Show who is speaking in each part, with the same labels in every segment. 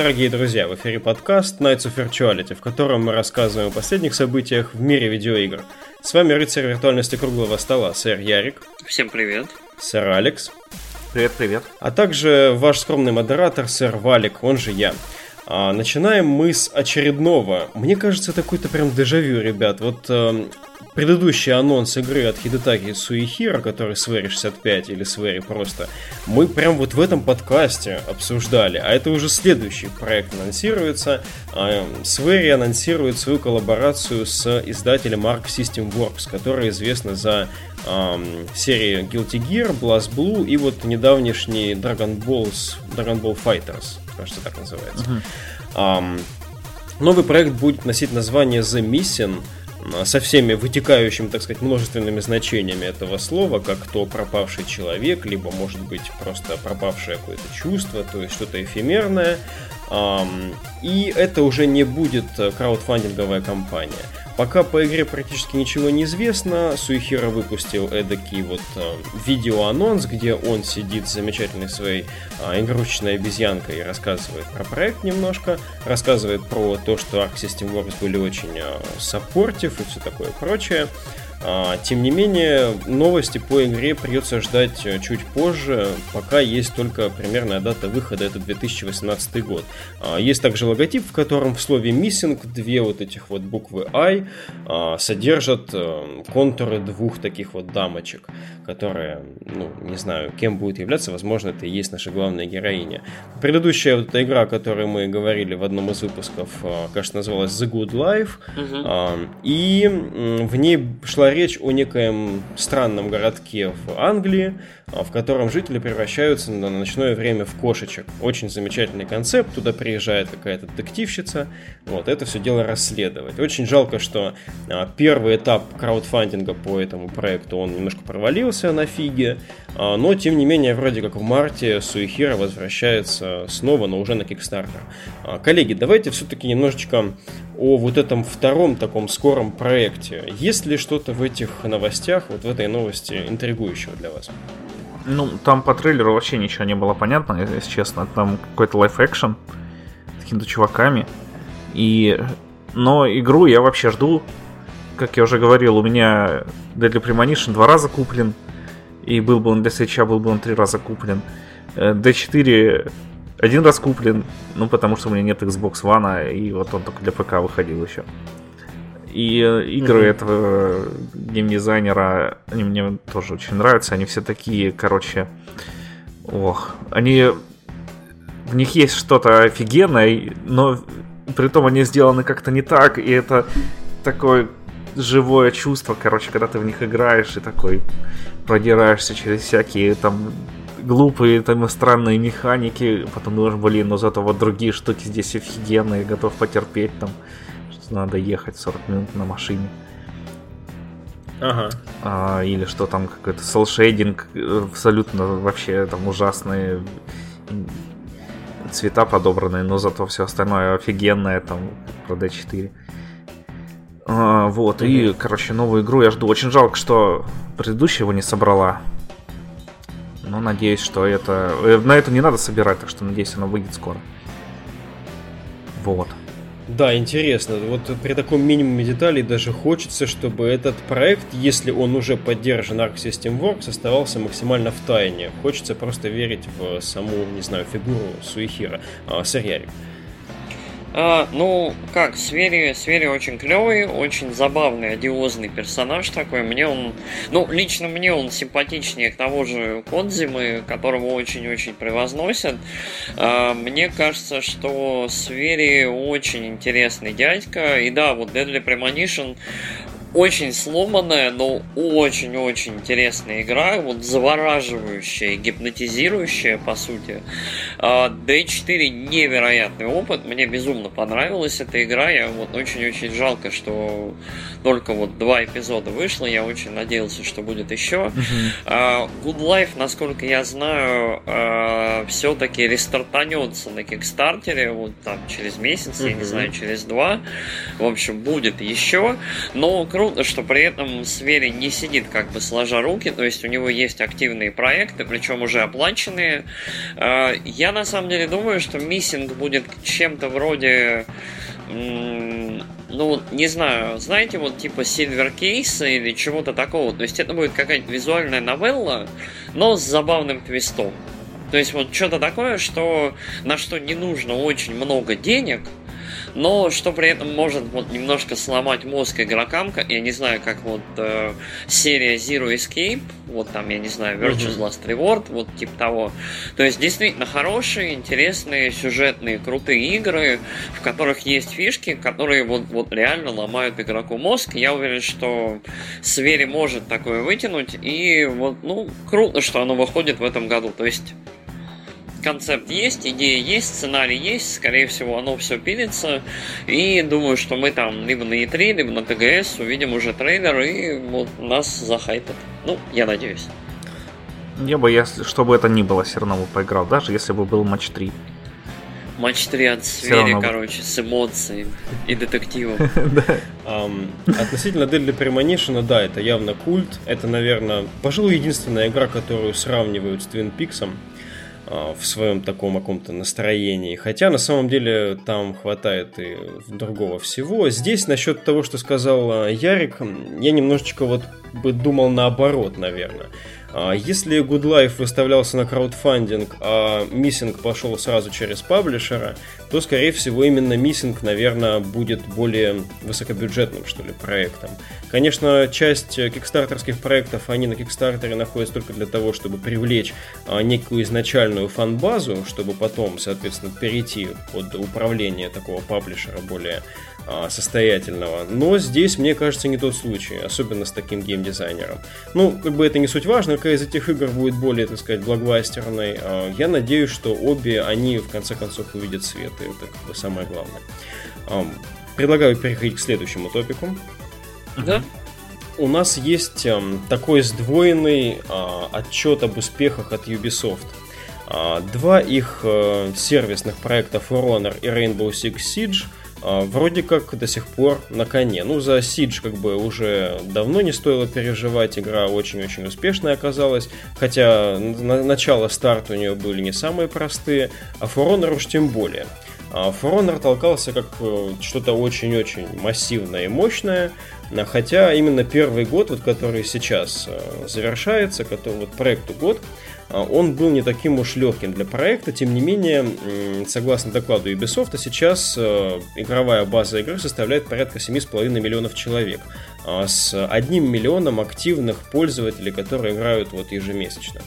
Speaker 1: Дорогие друзья, в эфире подкаст Nights of Virtuality, в котором мы рассказываем о последних событиях в мире видеоигр. С вами рыцарь виртуальности круглого стола, сэр Ярик.
Speaker 2: Всем привет.
Speaker 1: Сэр Алекс.
Speaker 3: Привет, привет.
Speaker 1: А также ваш скромный модератор, сэр Валик, он же я. А, начинаем мы с очередного. Мне кажется, это какой-то прям дежавю, ребят. Вот э, предыдущий анонс игры от Хидетаки Суихира, который Свери 65 или Свери просто, мы прям вот в этом подкасте обсуждали. А это уже следующий проект анонсируется. Э, Свери анонсирует свою коллаборацию с издателем Arc System Works, который известна за э, серии Guilty Gear, Blast Blue и вот недавнешний Dragon Balls, Dragon Ball Fighters кажется, так называется. Uh-huh. Um, новый проект будет носить название The Missing со всеми вытекающими, так сказать, множественными значениями этого слова, как то пропавший человек, либо, может быть, просто пропавшее какое-то чувство, то есть что-то эфемерное. И это уже не будет краудфандинговая компания. Пока по игре практически ничего не известно, Суихира выпустил эдакий вот э, видеоанонс, где он сидит с замечательной своей э, игрушечной обезьянкой и рассказывает про проект немножко, рассказывает про то, что Arc System Works были очень э, саппортив и все такое прочее. А, тем не менее, новости по игре придется ждать э, чуть позже, пока есть только примерная дата выхода, это 2018 год. А, есть также логотип, в котором в слове missing две вот этих вот буквы I а, содержат э, контуры двух таких вот дамочек, которые, ну, не знаю, кем будет являться, возможно, это и есть наша главная героиня. Предыдущая вот эта игра, о которой мы говорили в одном из выпусков, кажется, называлась The Good Life, угу. и в ней шла речь о некоем странном городке в Англии, а, в котором жители превращаются на ночное время в кошечек. Очень замечательный концепт, туда приезжает какая-то детективщица, вот, это все дело расследовать. Очень жалко, что а, первый этап краудфандинга по этому проекту, он немножко провалился на фиге, а, но, тем не менее, вроде как в марте Суихира возвращается снова, но уже на Kickstarter. Коллеги, давайте все-таки немножечко о вот этом втором таком скором проекте. Есть ли что-то в этих новостях, вот в этой новости интригующего для вас?
Speaker 3: Ну, там по трейлеру вообще ничего не было понятно, если честно. Там какой-то лайф-экшен с какими-то чуваками. И... Но игру я вообще жду. Как я уже говорил, у меня Deadly Premonition два раза куплен. И был бы он для свеча, был бы он три раза куплен. D4 э, один раз куплен, ну потому что у меня нет Xbox One, и вот он только для ПК выходил еще. И э, игры mm-hmm. этого геймдизайнера, они мне тоже очень нравятся. Они все такие, короче, ох, они в них есть что-то офигенное, но при том они сделаны как-то не так, и это такое живое чувство, короче, когда ты в них играешь и такой продираешься через всякие там глупые там странные механики, потом думаешь, блин, но зато вот другие штуки здесь офигенные, готов потерпеть там надо ехать 40 минут на машине.
Speaker 1: Ага.
Speaker 3: А, или что там какой-то селшейдинг, абсолютно вообще там ужасные цвета подобранные, но зато все остальное офигенное там про D4. А, вот, mm-hmm. и, короче, новую игру я жду. Очень жалко, что предыдущая его не собрала. Но надеюсь, что это... Э, на это не надо собирать, так что надеюсь, она выйдет скоро. Вот.
Speaker 1: Да, интересно. Вот при таком минимуме деталей даже хочется, чтобы этот проект, если он уже поддержан Arc System Works, оставался максимально в тайне. Хочется просто верить в саму, не знаю, фигуру Суихира. А, Сэр.
Speaker 2: А, ну, как, Свери, Свери очень клевый, очень забавный, одиозный персонаж такой. Мне он, ну, лично мне он симпатичнее к того же Кодзимы, которого очень-очень превозносят. А, мне кажется, что Свери очень интересный дядька. И да, вот Deadly Premonition очень сломанная, но очень-очень интересная игра, вот завораживающая, гипнотизирующая, по сути. D4 а, невероятный опыт, мне безумно понравилась эта игра, я вот очень-очень жалко, что только вот два эпизода вышло, я очень надеялся, что будет еще. Uh-huh. Good Life, насколько я знаю, а, все-таки рестартанется на Кикстартере, вот там через месяц, я не знаю, через два. В общем, будет еще. Но, кроме круто, что при этом Свери не сидит как бы сложа руки, то есть у него есть активные проекты, причем уже оплаченные. А, я на самом деле думаю, что миссинг будет чем-то вроде ну, не знаю, знаете, вот типа Silver Case или чего-то такого. То есть это будет какая-то визуальная новелла, но с забавным твистом. То есть вот что-то такое, что на что не нужно очень много денег, но что при этом может вот немножко сломать мозг игрокам, я не знаю, как вот э, серия Zero Escape, вот там, я не знаю, Virtuous Last Reward, вот типа того. То есть действительно хорошие, интересные, сюжетные, крутые игры, в которых есть фишки, которые вот, вот реально ломают игроку мозг. Я уверен, что Свери может такое вытянуть, и вот, ну, круто, что оно выходит в этом году. То есть концепт есть, идея есть, сценарий есть, скорее всего, оно все пилится. И думаю, что мы там либо на E3, либо на ТГС увидим уже трейлер и вот нас захайпят. Ну, я надеюсь.
Speaker 3: Я бы, если, чтобы это ни было, все равно бы поиграл, даже если бы был матч 3.
Speaker 2: Матч 3 от Свери, короче, с эмоциями и детективом.
Speaker 1: Относительно Deadly Premonition, да, это явно культ. Это, наверное, пожалуй, единственная игра, которую сравнивают с Twin Peaks. А, в своем таком каком-то настроении. Хотя на самом деле там хватает и другого всего. Здесь насчет того, что сказал а, Ярик, я немножечко вот бы думал наоборот, наверное. А, если Good Life выставлялся на краудфандинг, а миссинг пошел сразу через паблишера, то, скорее всего, именно миссинг, наверное, будет более высокобюджетным, что ли, проектом. Конечно, часть кикстартерских проектов, они на кикстартере находятся только для того, чтобы привлечь а, некую изначальную фан-базу, чтобы потом, соответственно, перейти под управление такого паблишера более состоятельного. Но здесь, мне кажется, не тот случай, особенно с таким геймдизайнером. Ну, как бы это не суть важно, какая из этих игр будет более, так сказать, блокбастерной. А, я надеюсь, что обе они в конце концов увидят свет, и это как бы самое главное. А, предлагаю переходить к следующему топику.
Speaker 2: Да.
Speaker 1: У нас есть такой сдвоенный отчет об успехах от Ubisoft. Два их э, сервисных проекта For Honor и Rainbow Six Siege – а, вроде как до сих пор на коне. Ну, за Siege как бы уже давно не стоило переживать, игра очень-очень успешная оказалась, хотя на начало старт у нее были не самые простые, а For Honor уж тем более. А For Honor толкался как э, что-то очень-очень массивное и мощное, хотя именно первый год, вот который сейчас э, завершается, который вот проекту год, а, он был не таким уж легким для проекта. Тем не менее, согласно докладу Ubisoft, сейчас э, игровая база игры составляет порядка 7,5 миллионов человек а, с одним миллионом активных пользователей, которые играют вот ежемесячно.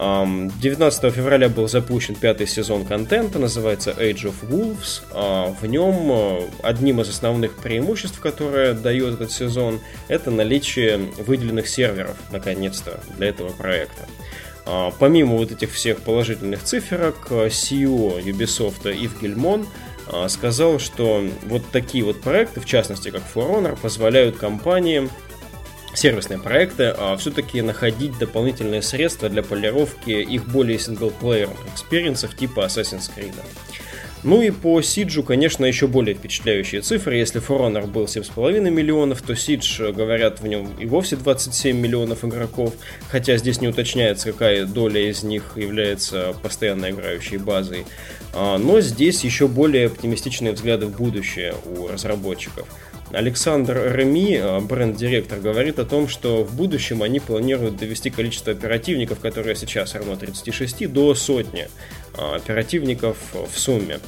Speaker 1: 19 февраля был запущен пятый сезон контента, называется Age of Wolves. А, в нем э, одним из основных преимуществ, которое дает этот сезон, это наличие выделенных серверов, наконец-то, для этого проекта. А, помимо вот этих всех положительных циферок, CEO Ubisoft Ив Гельмон а, сказал, что вот такие вот проекты, в частности как For Honor, позволяют компаниям сервисные проекты а все-таки находить дополнительные средства для полировки их более синглплеерных experience ов типа Assassin's Creed. Ну и по Сиджу, конечно, еще более впечатляющие цифры. Если For Honor был 7,5 миллионов, то Сидж, э, говорят, в нем и вовсе 27 миллионов игроков. Хотя здесь не уточняется, какая доля из них является постоянно играющей базой. А, но здесь еще более оптимистичные взгляды в будущее у разработчиков. Александр Реми, э, бренд-директор, говорит о том, что в будущем они планируют довести количество оперативников, которые сейчас равно 36, до сотни э, оперативников в сумме.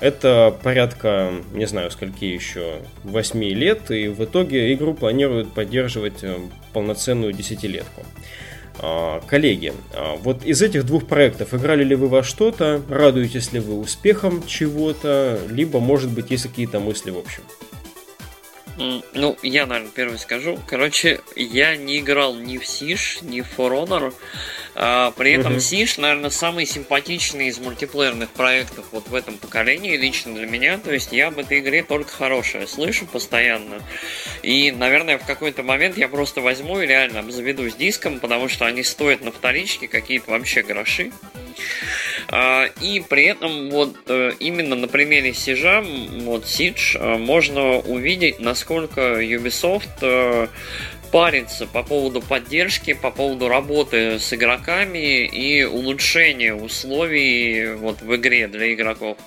Speaker 1: Это порядка, не знаю, скольки еще, 8 лет, и в итоге игру планируют поддерживать э, полноценную десятилетку. Коллеги, вот из этих двух проектов играли ли вы во что-то, радуетесь ли вы успехом чего-то, либо, может быть, есть какие-то мысли в общем?
Speaker 2: Ну, я, наверное, первый скажу. Короче, я не играл ни в Сиш, ни в For Honor. А, при этом Сиш, наверное, самый симпатичный из мультиплеерных проектов вот в этом поколении, лично для меня. То есть я об этой игре только хорошее слышу постоянно. И, наверное, в какой-то момент я просто возьму и реально обзаведусь диском, потому что они стоят на вторичке какие-то вообще гроши. А, и при этом вот э, именно на примере Сижа, вот Siege, э, можно увидеть, насколько Ubisoft э, париться по поводу поддержки, по поводу работы с игроками и улучшения условий вот в игре для игроков.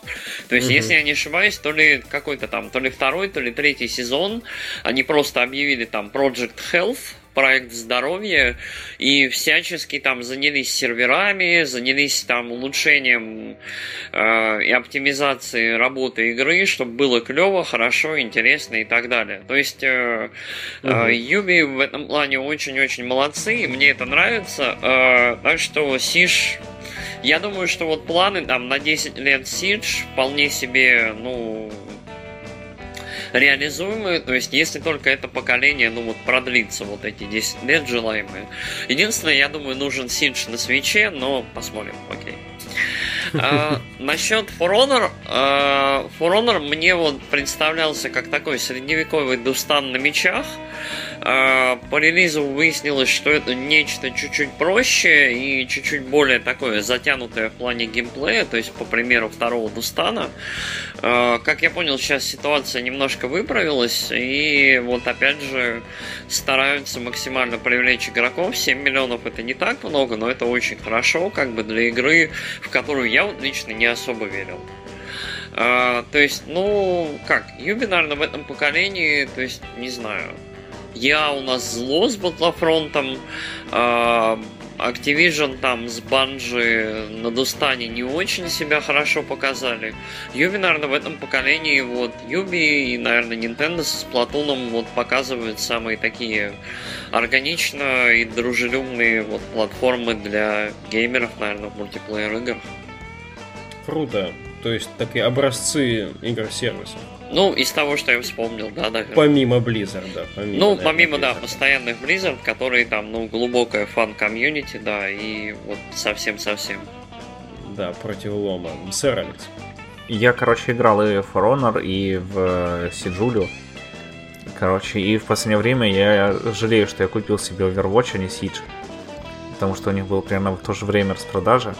Speaker 2: То есть, mm-hmm. если я не ошибаюсь, то ли какой-то там, то ли второй, то ли третий сезон, они просто объявили там Project Health, проект здоровья и всячески там занялись серверами, занялись там улучшением э, и оптимизацией работы игры, чтобы было клево, хорошо, интересно и так далее. То есть э, э, Юби в этом плане очень-очень молодцы, и мне это нравится. Э, так что Сиш я думаю, что вот планы там на 10 лет Сидж вполне себе, ну, реализуемые, то есть если только это поколение, ну вот продлится вот эти 10 лет желаемые. Единственное, я думаю, нужен Сидж на свече, но посмотрим, окей. А, насчет For Honor, а, For Honor мне вот представлялся как такой средневековый дустан на мечах. А, по релизу выяснилось, что это нечто чуть-чуть проще и чуть-чуть более такое затянутое в плане геймплея, то есть по примеру второго Дустана. А, как я понял, сейчас ситуация немножко выправилась, и вот опять же стараются максимально привлечь игроков. 7 миллионов это не так много, но это очень хорошо, как бы для игры, в которую я вот лично не особо верил. Uh, то есть, ну, как, Юби, наверное, в этом поколении, то есть, не знаю, я у нас зло с Батлофронтом, uh, Activision там с Банжи на Дустане не очень себя хорошо показали. Юби, наверное, в этом поколении вот Юби и, наверное, Nintendo с Платуном вот показывают самые такие органично и дружелюбные вот платформы для геймеров, наверное, в мультиплеер играх.
Speaker 1: Круто. То есть такие образцы игр-сервисов.
Speaker 2: Ну, из того, что я вспомнил, да, да.
Speaker 1: Помимо Blizzard, да.
Speaker 2: Помимо, ну, наверное, помимо, Blizzard. да, постоянных Blizzard, которые там, ну, глубокая фан-комьюнити, да, и вот совсем-совсем.
Speaker 1: Да, против лома. Сэр Алекс.
Speaker 3: Я, короче, играл и в For Honor, и в Сиджулю. Короче, и в последнее время я жалею, что я купил себе Overwatch, а не Siege. Потому что у них был примерно в то же время распродажа.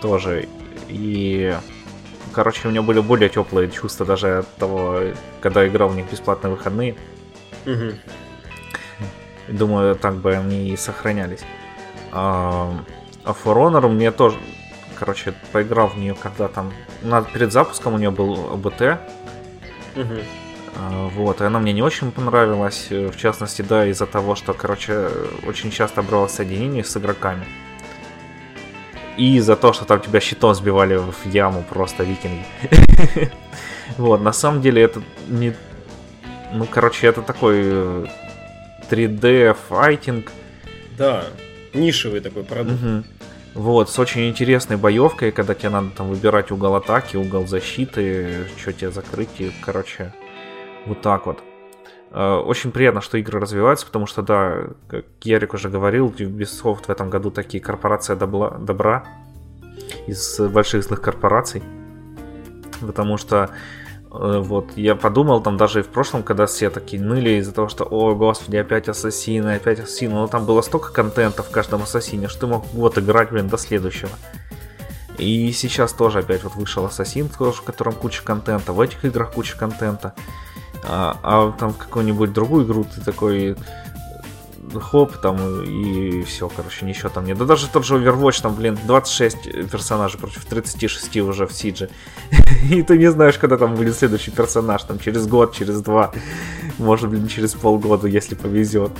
Speaker 3: Тоже. И короче, у меня были более теплые чувства даже от того, когда играл в них бесплатные выходные. Угу. Думаю, так бы они и сохранялись. А, а For Honor мне тоже, короче, поиграл в нее, когда там, перед запуском у нее был БТ. Угу. А, вот, и она мне не очень понравилась, в частности, да, из-за того, что, короче, очень часто брало соединение с игроками. И за то, что там тебя щитом сбивали в яму просто викинги. Вот, на самом деле это не... Ну, короче, это такой 3D э, файтинг.
Speaker 1: Да, нишевый такой продукт.
Speaker 3: Вот, с очень интересной боевкой, когда тебе надо там выбирать угол атаки, угол защиты, что тебе закрыть, и, короче, вот так вот. Э, очень приятно, что игры развиваются, потому что, да, как Ярик уже говорил, Ubisoft в этом году такие корпорация добла, добра из больших злых корпораций. Потому что э, вот я подумал там даже и в прошлом, когда все такие ныли из-за того, что, о, господи, опять ассасины, опять ассасины. Но там было столько контента в каждом ассасине, что ты мог вот играть, блин, до следующего. И сейчас тоже опять вот вышел Ассасин, в котором куча контента, в этих играх куча контента. А, а там в какую-нибудь другую игру ты такой хоп, там и все, короче, ничего там нет. Да даже тот же Overwatch, там, блин, 26 персонажей против 36 уже в Сидже. и ты не знаешь, когда там будет следующий персонаж, там через год, через два, может, блин, через полгода, если повезет.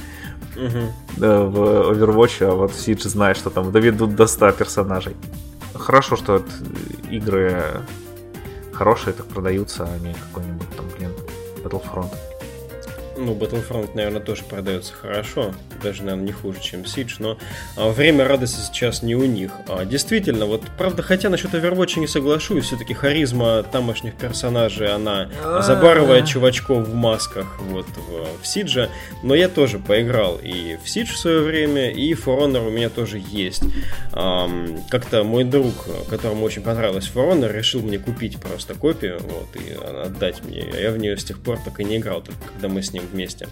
Speaker 3: В Overwatch, а вот в Siege знаешь, что там доведут до 100 персонажей. Хорошо, что игры хорошие так продаются, а не какой-нибудь там, блин, Battlefront.
Speaker 1: Ну, Battlefront, наверное, тоже продается хорошо. Даже, наверное, не хуже, чем Siege, но а, время радости сейчас не у них. А, действительно, вот, правда, хотя насчет Overwatch не соглашусь, все-таки харизма тамошних персонажей, она забарывает чувачков в масках вот в, в Siege, но я тоже поиграл и в Siege в свое время, и For Honor у меня тоже есть. А, как-то мой друг, которому очень понравилась For Honor, решил мне купить просто копию, вот, и отдать мне. Я в нее с тех пор так и не играл, только когда мы с ним приедем вместе.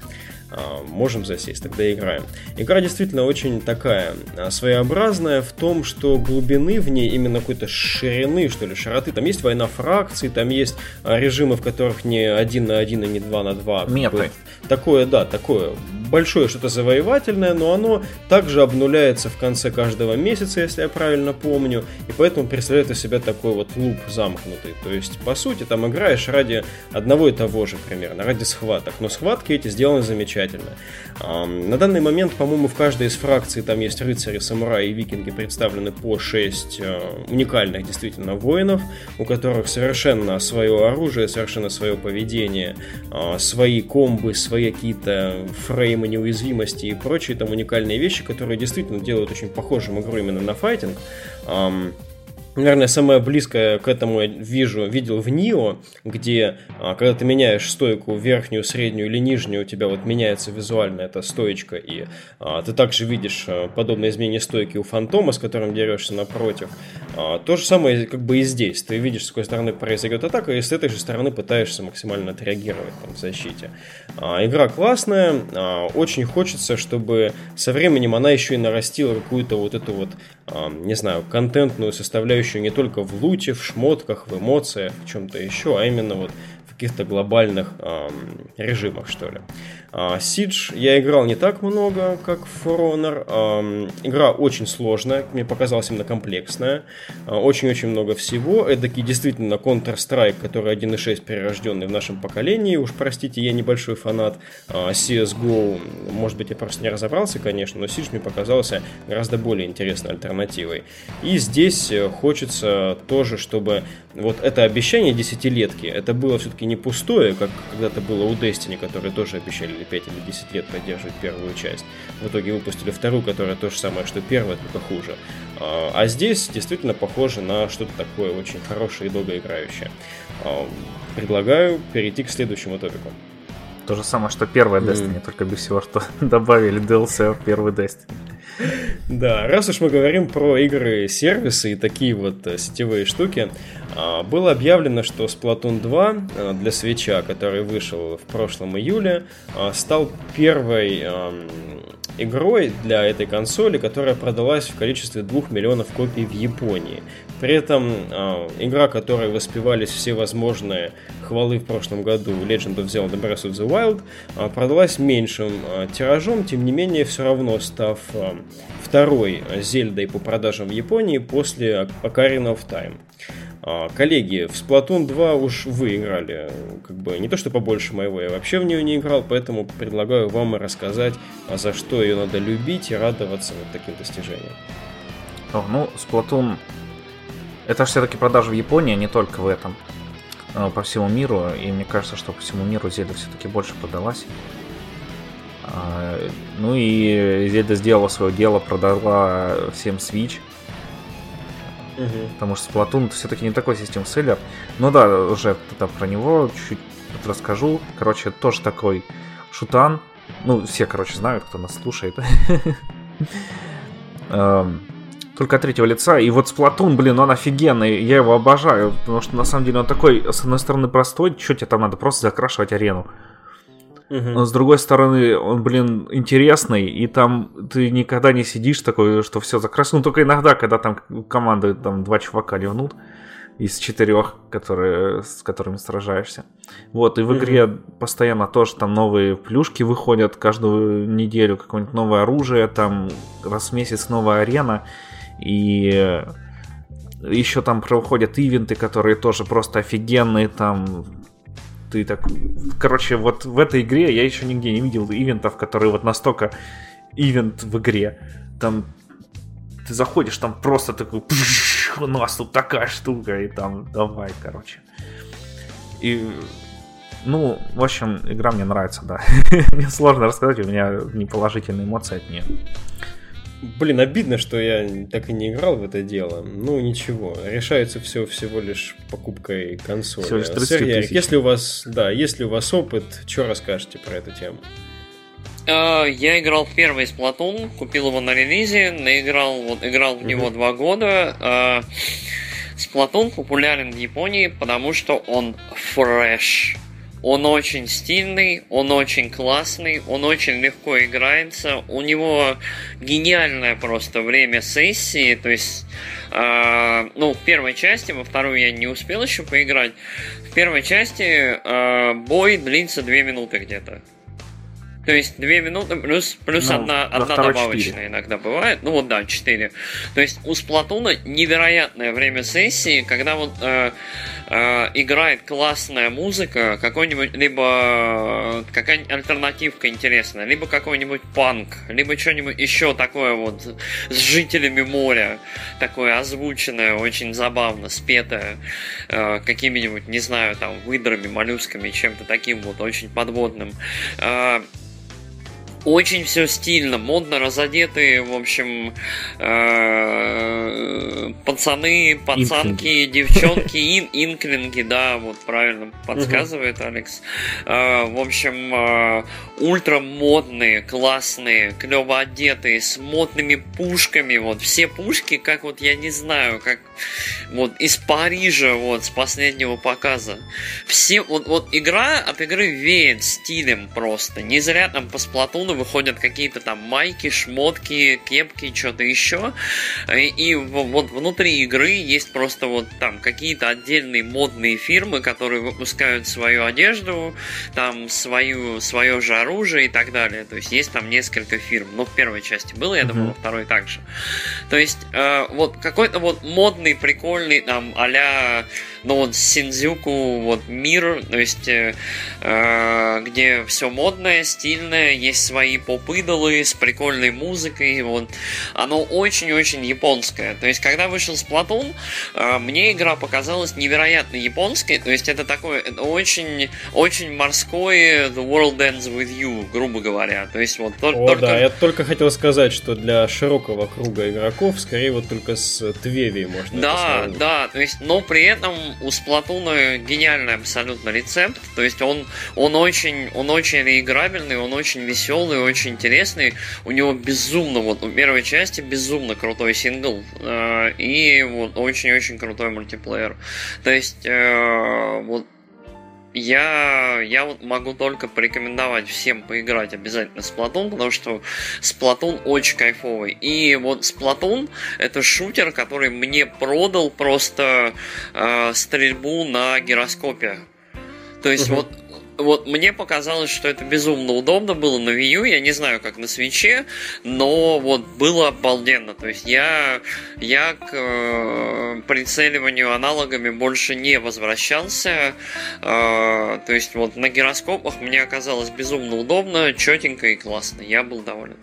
Speaker 1: А, можем засесть, тогда играем. Игра действительно очень такая а, своеобразная в том, что глубины в ней, именно какой-то ширины, что ли, широты. Там есть война фракций, там есть а, режимы, в которых не один на один и не два на два.
Speaker 3: Меты.
Speaker 1: Такое, да, такое большое что-то завоевательное, но оно также обнуляется в конце каждого месяца, если я правильно помню, и поэтому представляет из себя такой вот луп замкнутый. То есть, по сути, там играешь ради одного и того же примерно, ради схваток, но схватки эти сделаны замечательно. На данный момент, по-моему, в каждой из фракций там есть рыцари, самураи и викинги представлены по 6 э, уникальных действительно воинов, у которых совершенно свое оружие, совершенно свое поведение, а, свои комбы, свои какие-то фреймы неуязвимости и прочие там уникальные вещи, которые действительно делают очень похожим игру именно на файтинг. Наверное, самое близкое к этому я вижу, видел в Нио, где, а, когда ты меняешь стойку верхнюю, среднюю или нижнюю, у тебя вот меняется визуально эта стоечка, и а, ты также видишь а, подобное изменение стойки у Фантома, с которым дерешься напротив. А, то же самое как бы и здесь. Ты видишь, с какой стороны произойдет атака, и с этой же стороны пытаешься максимально отреагировать там, в защите. А, игра классная, а, очень хочется, чтобы со временем она еще и нарастила какую-то вот эту вот, не знаю, контентную составляющую не только в луте, в шмотках, в эмоциях, в чем-то еще, а именно вот в каких-то глобальных режимах, что ли. А, Siege я играл не так много, как For Honor. Игра очень сложная, мне показалась именно комплексная. А, очень-очень много всего. Эдакий действительно Counter-Strike, который 1.6 перерожденный в нашем поколении. Уж простите, я небольшой фанат а, CSGO. Может быть, я просто не разобрался, конечно, но Siege мне показался гораздо более интересной альтернативой. И здесь э, хочется тоже, чтобы вот это обещание десятилетки, это было все-таки не пустое, как когда-то было у Destiny, которые тоже обещали или 5 или 10 лет поддерживать первую часть. В итоге выпустили вторую, которая то же самое, что первая, только хуже. А, а здесь действительно похоже на что-то такое очень хорошее и долгоиграющее. А, предлагаю перейти к следующему топику.
Speaker 3: То же самое, что первая Destiny, mm. только без всего, что добавили DLC в первый Destiny.
Speaker 1: Да, раз уж мы говорим про игры-сервисы и такие вот э, сетевые штуки, а, было объявлено, что Splatoon 2 э, для свеча, который вышел в прошлом июле, а, стал первой игрой для этой консоли, которая продалась в количестве 2 миллионов копий в Японии. При этом э, игра, которой воспевались все возможные хвалы в прошлом году, Legend of Zelda Breath of the Wild, э, продалась меньшим э, тиражом, тем не менее, все равно став второй Зельдой по продажам в Японии после Ocarina of Time. Коллеги, в Splatoon 2 уж вы играли, как бы не то что побольше моего, я вообще в нее не играл, поэтому предлагаю вам рассказать, за что ее надо любить и радоваться вот таким достижениям.
Speaker 3: Ну, Splatoon это же все-таки продажи в Японии, а не только в этом. Э, по всему миру. И мне кажется, что по всему миру Зельда все-таки больше продалась. А, ну и Зельда сделала свое дело, продала всем Switch. Угу. Потому что Splatoon все-таки не такой систем селлер. Ну да, уже тогда про него чуть-чуть расскажу. Короче, тоже такой шутан. Ну, все, короче, знают, кто нас слушает. Только от третьего лица. И вот Сплатун, блин, он офигенный. Я его обожаю. Потому что на самом деле он такой, с одной стороны, простой. Что тебе там надо? Просто закрашивать арену. Но с другой стороны, он, блин, интересный, и там ты никогда не сидишь такой, что все закрашено. Ну, только иногда, когда там команды, там два чувака ливнут из четырех, которые, с которыми сражаешься. Вот, и в игре постоянно тоже там новые плюшки выходят каждую неделю, какое-нибудь новое оружие, там раз в месяц новая арена. И еще там проходят ивенты, которые тоже просто офигенные, там ты так... Короче, вот в этой игре я еще нигде не видел ивентов, которые вот настолько ивент в игре. Там ты заходишь, там просто такой, у нас тут такая штука, и там давай, короче. И, ну, в общем, игра мне нравится, да. мне сложно рассказать, у меня неположительные эмоции от нее.
Speaker 1: Блин, обидно, что я так и не играл в это дело. Ну, ничего. Решается все всего лишь покупкой консоли. Всего лишь 30 Сергей, если у вас, да, если у вас опыт, что расскажете про эту тему?
Speaker 2: А, я играл в первый Splatoon, купил его на релизе, наиграл, вот, играл в него два года. Splatoon а, популярен в Японии, потому что он фреш. Он очень стильный, он очень классный, он очень легко играется, у него гениальное просто время сессии, то есть, э, ну, в первой части, во вторую я не успел еще поиграть, в первой части э, бой длится 2 минуты где-то. То есть две минуты плюс, плюс ну, одна, одна добавочная 4. иногда бывает. Ну вот да, 4. То есть у Сплатуна невероятное время сессии, когда вот э, э, играет классная музыка, какой-нибудь, либо э, какая-нибудь альтернативка интересная, либо какой-нибудь панк, либо что-нибудь еще такое вот с жителями моря, такое озвученное, очень забавно, спетое, э, какими-нибудь, не знаю, там, выдрами, моллюсками, чем-то таким вот очень подводным. Э, очень все стильно, модно разодетые, в общем, э, пацаны, пацанки, девчонки, ин, инклинги, да, вот правильно подсказывает Алекс. Э, в общем, э, ультра модные, классные, клево одетые, с модными пушками, вот все пушки, как вот я не знаю, как вот из Парижа, вот с последнего показа. Все, вот, вот игра от игры веет стилем просто. Не зря там по сплатуну выходят какие-то там майки, шмотки, кепки, что-то еще. И, и вот внутри игры есть просто вот там какие-то отдельные модные фирмы, которые выпускают свою одежду, там свою, свое же оружие и так далее. То есть есть там несколько фирм. Ну, в первой части было, я думаю, во второй также. То есть э, вот какой-то вот модный, прикольный там а ну вот Синдзюку вот мир, то есть э, э, где все модное, стильное, есть свои поп-идолы с прикольной музыкой, вот. Оно очень-очень японское. То есть, когда вышел Splatoon, э, мне игра показалась невероятно японской, то есть это такое, это очень, очень морское The World Ends With You, грубо говоря. То есть вот
Speaker 1: О, только... да, я только хотел сказать, что для широкого круга игроков, скорее вот только с Твеви можно
Speaker 2: Да, да, то есть, но при этом у Сплатуна гениальный абсолютно рецепт. То есть он, он очень, он очень реиграбельный, он очень веселый, очень интересный. У него безумно, вот у первой части безумно крутой сингл. Э, и вот очень-очень крутой мультиплеер. То есть э, вот я, я вот могу только порекомендовать всем поиграть обязательно с Splatoon, потому что Splatoon очень кайфовый. И вот Splatoon это шутер, который мне продал просто э, стрельбу на гироскопе. То есть угу. вот вот мне показалось, что это безумно удобно было на Wii U, я не знаю, как на свече, но вот было обалденно. То есть я, я к э, прицеливанию аналогами больше не возвращался. Э, то есть вот на гироскопах мне оказалось безумно удобно, четенько и классно. Я был доволен.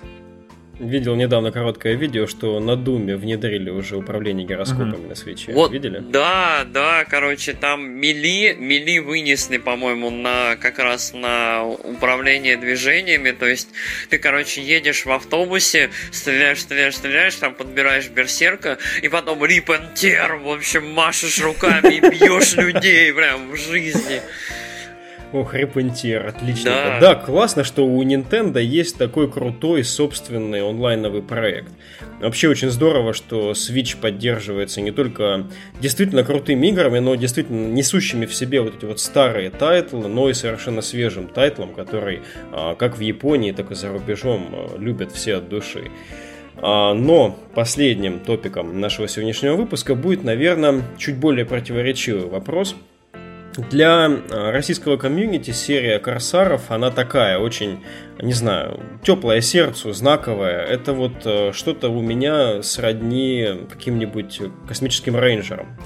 Speaker 1: Видел недавно короткое видео, что на Думе внедрили уже управление гироскопами угу. на свече.
Speaker 2: Вот,
Speaker 1: Видели?
Speaker 2: Да, да, короче, там мили, мили вынесли, по-моему, на как раз на управление движениями. То есть ты, короче, едешь в автобусе, стреляешь, стреляешь, стреляешь, там подбираешь берсерка, и потом рип в общем, машешь руками и бьешь людей прям в жизни.
Speaker 1: Ох, Репентир, отлично. Да. да, классно, что у Nintendo есть такой крутой собственный онлайновый проект. Вообще очень здорово, что Switch поддерживается не только действительно крутыми играми, но действительно несущими в себе вот эти вот старые тайтлы, но и совершенно свежим тайтлом, который а, как в Японии, так и за рубежом а, любят все от души. А, но последним топиком нашего сегодняшнего выпуска будет, наверное, чуть более противоречивый вопрос – для э, российского комьюнити серия Корсаров, она такая, очень, не знаю, теплое сердцу, знаковая. Это вот э, что-то у меня сродни каким-нибудь космическим рейнджером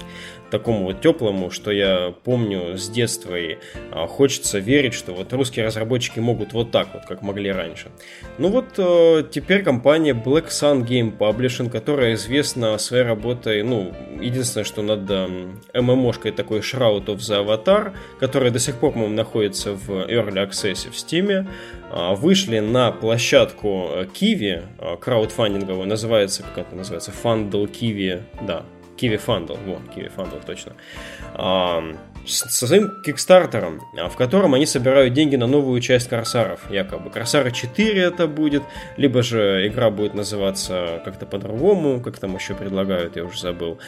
Speaker 1: такому вот теплому, что я помню с детства и а, хочется верить, что вот русские разработчики могут вот так вот, как могли раньше. Ну вот а, теперь компания Black Sun Game Publishing, которая известна своей работой, ну, единственное, что над а, ММОшкой такой Shroud of the Avatar, которая до сих пор, по-моему, находится в Early Access в Steam, а, вышли на площадку Kiwi, краудфандинговую, называется, как это называется, Fundle Kiwi, да, Kiwi Fundle, вот, Kiwi Fundle, точно, со своим кикстартером, а, в котором они собирают деньги на новую часть Корсаров, якобы. Корсары 4 это будет, либо же игра будет называться как-то по-другому, как там еще предлагают, я уже забыл.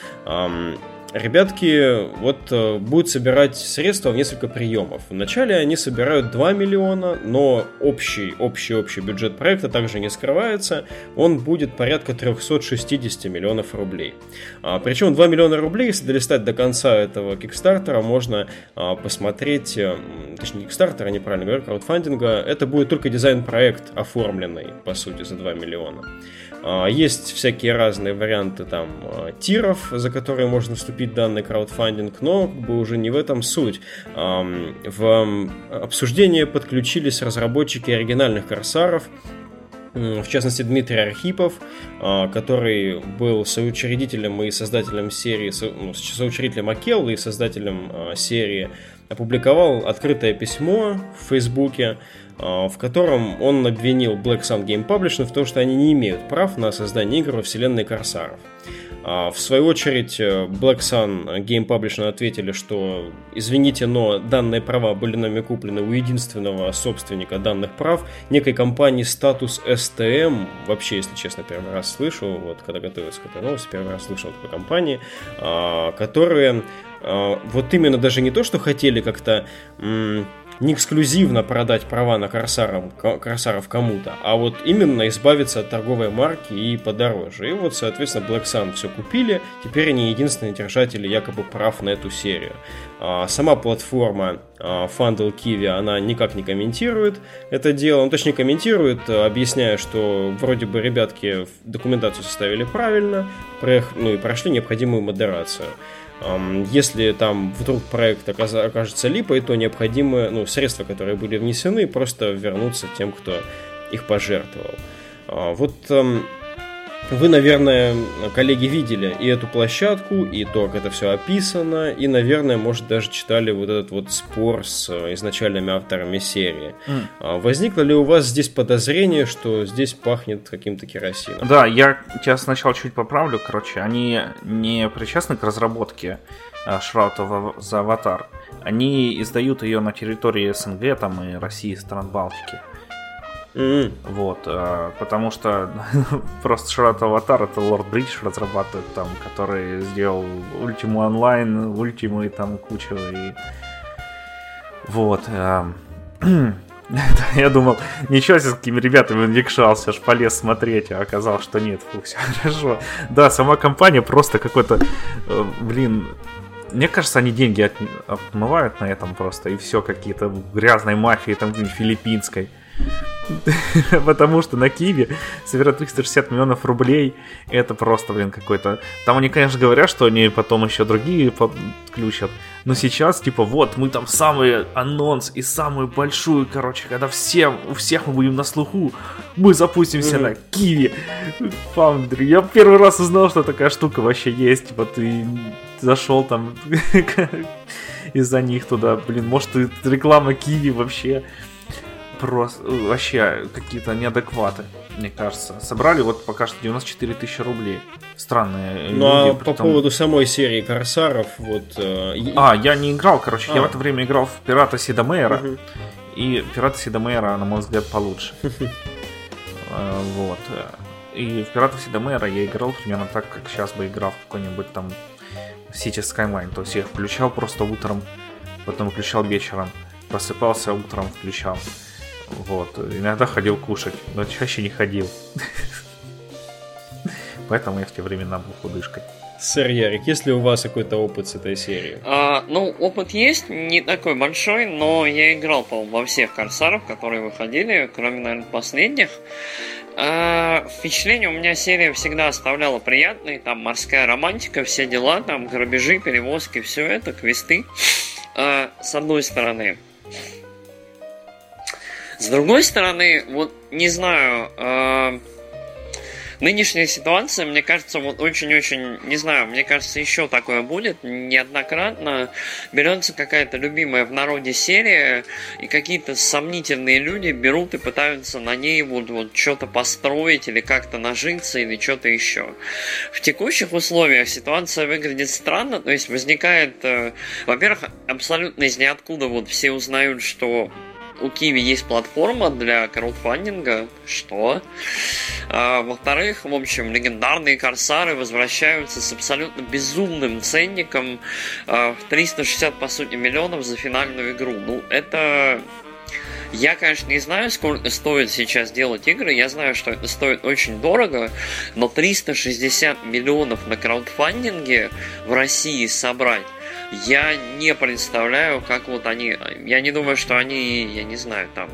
Speaker 1: Ребятки вот э, будут собирать средства в несколько приемов. Вначале они собирают 2 миллиона, но общий, общий, общий бюджет проекта также не скрывается. Он будет порядка 360 миллионов рублей. А, причем 2 миллиона рублей, если долистать до конца этого кикстартера, можно а, посмотреть, э, точнее кикстартера, неправильно говорю, краудфандинга, это будет только дизайн-проект оформленный, по сути, за 2 миллиона. А, есть всякие разные варианты там а, тиров, за которые можно вступить данный краудфандинг, но как бы уже не в этом суть. В обсуждение подключились разработчики оригинальных корсаров, в частности Дмитрий Архипов, а, который был соучредителем и создателем серии, ну, соучредителем Акеллы и создателем серии, опубликовал открытое письмо в Фейсбуке, в котором он обвинил Black Sun Game Publishing в том, что они не имеют прав на создание игр во вселенной Корсаров. А, в свою очередь, э, Black Sun Game Publishing ответили, что извините, но данные права были нами куплены у единственного собственника данных прав, некой компании статус STM, вообще, если честно, первый раз слышу, вот когда готовился к этой новости, первый раз слышал такой компании, а, которые вот именно даже не то, что хотели как-то не эксклюзивно продать права на Корсаров, Корсаров кому-то, а вот именно избавиться от торговой марки и подороже. И вот, соответственно, Black Sun все купили, теперь они единственные держатели якобы прав на эту серию. А сама платформа а, Fundle Kiwi, она никак не комментирует это дело, ну, точнее комментирует, объясняя, что вроде бы ребятки документацию составили правильно, ну и прошли необходимую модерацию. Если там вдруг проект окажется липой, то необходимы ну, средства, которые были внесены, просто вернуться тем, кто их пожертвовал. А, вот вы, наверное, коллеги, видели и эту площадку, и то, как это все описано, и, наверное, может, даже читали вот этот вот спор с э, изначальными авторами серии. Mm. Возникло ли у вас здесь подозрение, что здесь пахнет каким-то керосином?
Speaker 3: Да, я тебя сначала чуть поправлю. Короче, они не причастны к разработке э, Shroud за Аватар. Они издают ее на территории СНГ там, и России, стран Балтики. Mm-hmm. Вот, э, потому что просто Шрат Аватар это Лорд Бридж разрабатывает там, который сделал Ультиму онлайн, Ультиму и там кучу и вот. Э, я думал, ничего себе, с какими ребятами он якшался, аж полез смотреть, а оказалось, что нет, фу, все хорошо. Да, сама компания просто какой-то, э, блин, мне кажется, они деньги от, отмывают на этом просто, и все, какие-то грязной мафии, там, филиппинской. Потому что на Киеве собирают 360 миллионов рублей. Это просто, блин, какой-то... Там они, конечно, говорят, что они потом еще другие подключат. Но сейчас, типа, вот, мы там самый анонс и самую большую, короче, когда всем, у всех мы будем на слуху, мы запустимся на Киеве Foundry. Я первый раз узнал, что такая штука вообще есть. Типа, ты зашел там из-за них туда, блин, может, реклама Киви вообще просто вообще какие-то неадекваты, мне кажется. Собрали вот пока что 94 тысячи рублей. Странные
Speaker 1: Ну а люди, а по том... поводу самой серии Корсаров, вот...
Speaker 3: Э... А, я не играл, короче, а. я в это время играл в Пирата Сидомейра. Угу. И Пирата Сидомейра, на мой взгляд, получше. Э, вот. И в Пиратов Сидомейра я играл примерно так, как сейчас бы играл в какой-нибудь там City Skyline. То есть я включал просто утром, потом включал вечером, просыпался утром, включал. Вот. Иногда ходил кушать, но чаще не ходил. Поэтому я в те времена был худышкой.
Speaker 1: Сэр Ярик, есть ли у вас какой-то опыт с этой серии?
Speaker 2: А, ну, опыт есть, не такой большой, но я играл, по во всех корсарах, которые выходили, кроме, наверное, последних. А, впечатление у меня серия всегда оставляла приятные, там морская романтика, все дела, там грабежи, перевозки, все это, квесты. А, с одной стороны. С другой стороны, вот не знаю, э, нынешняя ситуация, мне кажется, вот очень-очень, не знаю, мне кажется, еще такое будет неоднократно. Берется какая-то любимая в народе серия, и какие-то сомнительные люди берут и пытаются на ней вот, вот что-то построить или как-то нажиться или что-то еще. В текущих условиях ситуация выглядит странно, то есть возникает, э, во-первых, абсолютно из ниоткуда вот все узнают, что у Киви есть платформа для краудфандинга. Что? А, во-вторых, в общем, легендарные корсары возвращаются с абсолютно безумным ценником а, в 360, по сути, миллионов за финальную игру. Ну, это я, конечно, не знаю, сколько стоит сейчас делать игры. Я знаю, что это стоит очень дорого, но 360 миллионов на краудфандинге в России собрать я не представляю, как вот они... Я не думаю, что они, я не знаю, там...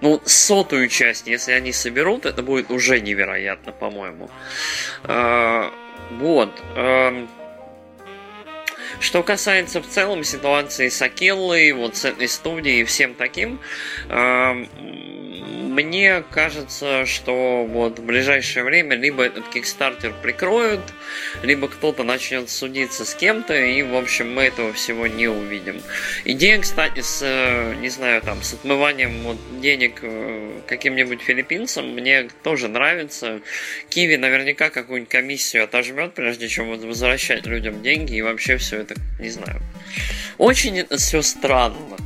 Speaker 2: Ну, сотую часть, если они соберут, это будет уже невероятно, по-моему. А, вот. А, что касается в целом ситуации с Акеллой, вот с этой студией и всем таким, э, мне кажется, что вот в ближайшее время либо этот Кикстартер прикроют, либо кто-то начнет судиться с кем-то, и, в общем, мы этого всего не увидим. Идея, кстати, с, не знаю, там, с отмыванием вот, денег э, каким-нибудь филиппинцам мне тоже нравится. Киви наверняка какую-нибудь комиссию отожмет, прежде чем вот возвращать людям деньги, и вообще все это, не знаю. Очень это все странно.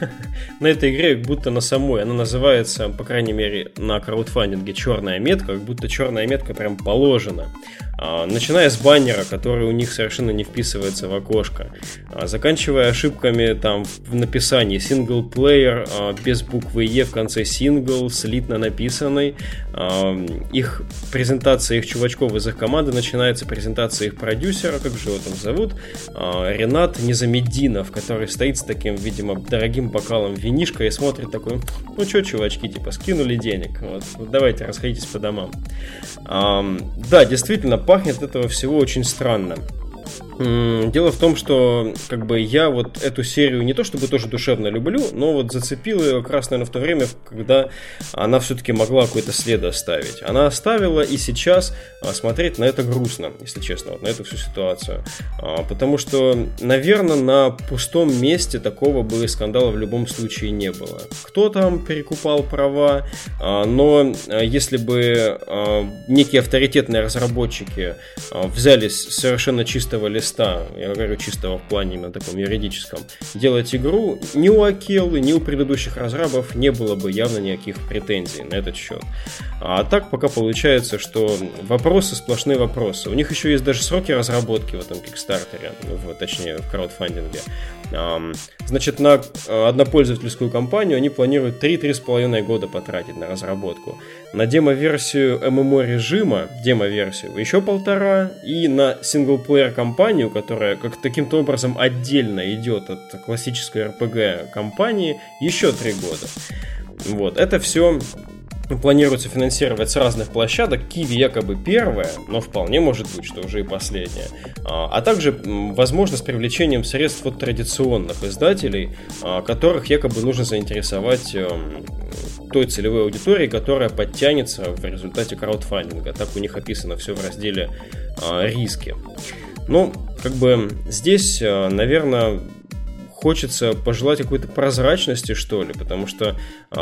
Speaker 1: на этой игре, как будто на самой. Она называется, по крайней мере, на краудфандинге черная метка, как будто черная метка прям положена. А, начиная с баннера, который у них совершенно не вписывается в окошко, а, заканчивая ошибками там в написании player а, без буквы Е в конце single, слитно написанной. Их презентация их чувачков из их команды начинается презентация их продюсера, как же его там зовут, Ренат Незамединов, который стоит с таким, видимо, дорогим бокалом винишка и смотрит такой, ну что, чувачки, типа, скинули денег, вот, давайте расходитесь по домам. Да, действительно, пахнет этого всего очень странно. Дело в том, что как бы я вот эту серию не то чтобы тоже душевно люблю, но вот зацепил ее как раз, наверное, в то время, когда она все-таки могла какой-то след оставить. Она оставила, и сейчас а, смотреть на это грустно, если честно, вот на эту всю ситуацию. А, потому что, наверное, на пустом месте такого бы скандала в любом случае не было. Кто там перекупал права, а, но если бы некие авторитетные разработчики взялись совершенно чистого листа листа, я говорю чистого в плане именно таком юридическом, делать игру, ни у Акелы, ни у предыдущих разрабов не было бы явно никаких претензий на этот счет. А так пока получается, что вопросы сплошные вопросы. У них еще есть даже сроки разработки в этом Кикстартере, в, точнее в краудфандинге. Значит, на э, однопользовательскую компанию они планируют 3-3,5 года потратить на разработку. На демо-версию MMO режима, демо-версию, еще полтора, и на синглплеер компанию, которая как таким-то образом отдельно идет от классической RPG компании, еще 3 года. Вот, это все планируется финансировать с разных площадок. Киви якобы первая, но вполне может быть, что уже и последняя. А, а также, возможно, с привлечением средств от традиционных издателей, а, которых якобы нужно заинтересовать эм, той целевой аудитории, которая подтянется в результате краудфандинга. Так у них описано все в разделе а, «Риски». Ну, как бы здесь, наверное, хочется пожелать какой-то прозрачности, что ли, потому что э,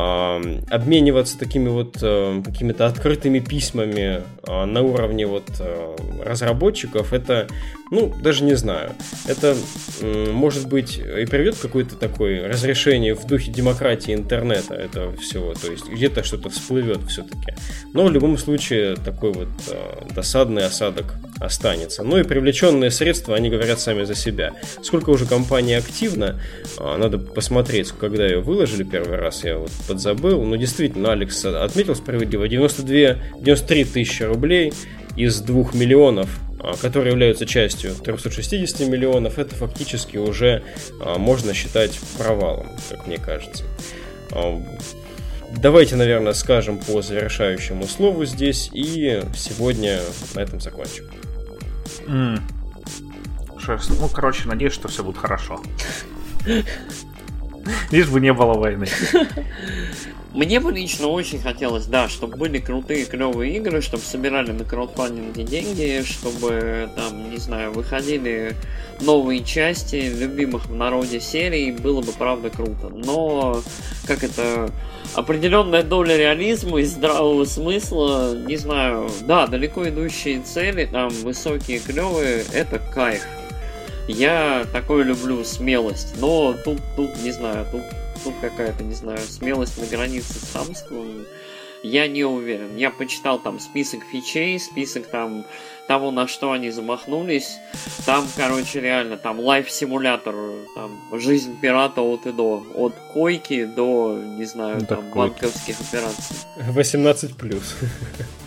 Speaker 1: обмениваться такими вот э, какими-то открытыми письмами э, на уровне вот э, разработчиков, это, ну, даже не знаю, это э, может быть и приведет к какое-то такое разрешение в духе демократии интернета этого всего, то есть где-то что-то всплывет все-таки. Но в любом случае такой вот э, досадный осадок останется. Ну и привлеченные средства, они говорят сами за себя. Сколько уже компания активна, а, надо посмотреть, когда ее выложили первый раз, я вот подзабыл. Но действительно, Алекс отметил справедливо, 92, 93 тысячи рублей из 2 миллионов а, которые являются частью 360 миллионов, это фактически уже а, можно считать провалом, как мне кажется. Давайте, наверное, скажем по завершающему слову здесь, и сегодня на этом закончим.
Speaker 3: Mm. Ну, короче, надеюсь, что все будет хорошо. Лишь бы не было войны.
Speaker 2: Мне бы лично очень хотелось, да, чтобы были крутые, клевые игры, чтобы собирали на краудфандинге деньги, чтобы там, не знаю, выходили новые части любимых в народе серий, было бы правда круто. Но, как это, определенная доля реализма и здравого смысла, не знаю, да, далеко идущие цели, там, высокие, клевые, это кайф. Я такое люблю смелость, но тут, тут не знаю, тут, тут какая-то, не знаю, смелость на границе с хамством. Я не уверен. Я почитал там список фичей, список там того, на что они замахнулись. Там, короче, реально, там лайф-симулятор, там, жизнь пирата от и до. От койки до, не знаю, ну, там, банковских операций.
Speaker 1: 18 плюс.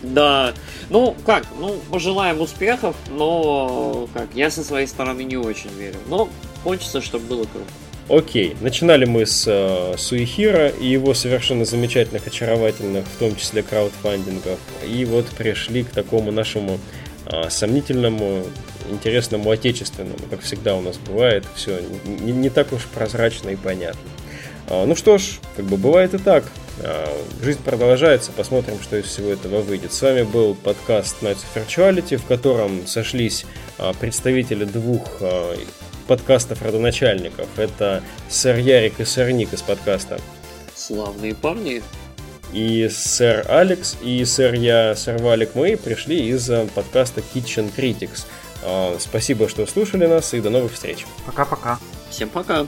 Speaker 2: Да. Ну, как, ну, пожелаем успехов, но, как, я со своей стороны не очень верю. Но хочется, чтобы было круто.
Speaker 1: Окей, начинали мы с э, Суихира и его совершенно замечательных, очаровательных, в том числе краудфандингов. И вот пришли к такому нашему сомнительному, интересному, отечественному. Как всегда у нас бывает, все не, не так уж прозрачно и понятно. А, ну что ж, как бы бывает и так. А, жизнь продолжается, посмотрим, что из всего этого выйдет. С вами был подкаст Nights of Virtuality, в котором сошлись а, представители двух а, подкастов родоначальников. Это сэр Ярик и сэр Ник из подкаста.
Speaker 2: Славные парни.
Speaker 1: И сэр Алекс, и сэр Я, сэр Валик, мы пришли из э, подкаста Kitchen Critics. А, спасибо, что слушали нас, и до новых встреч.
Speaker 3: Пока-пока.
Speaker 2: Всем пока.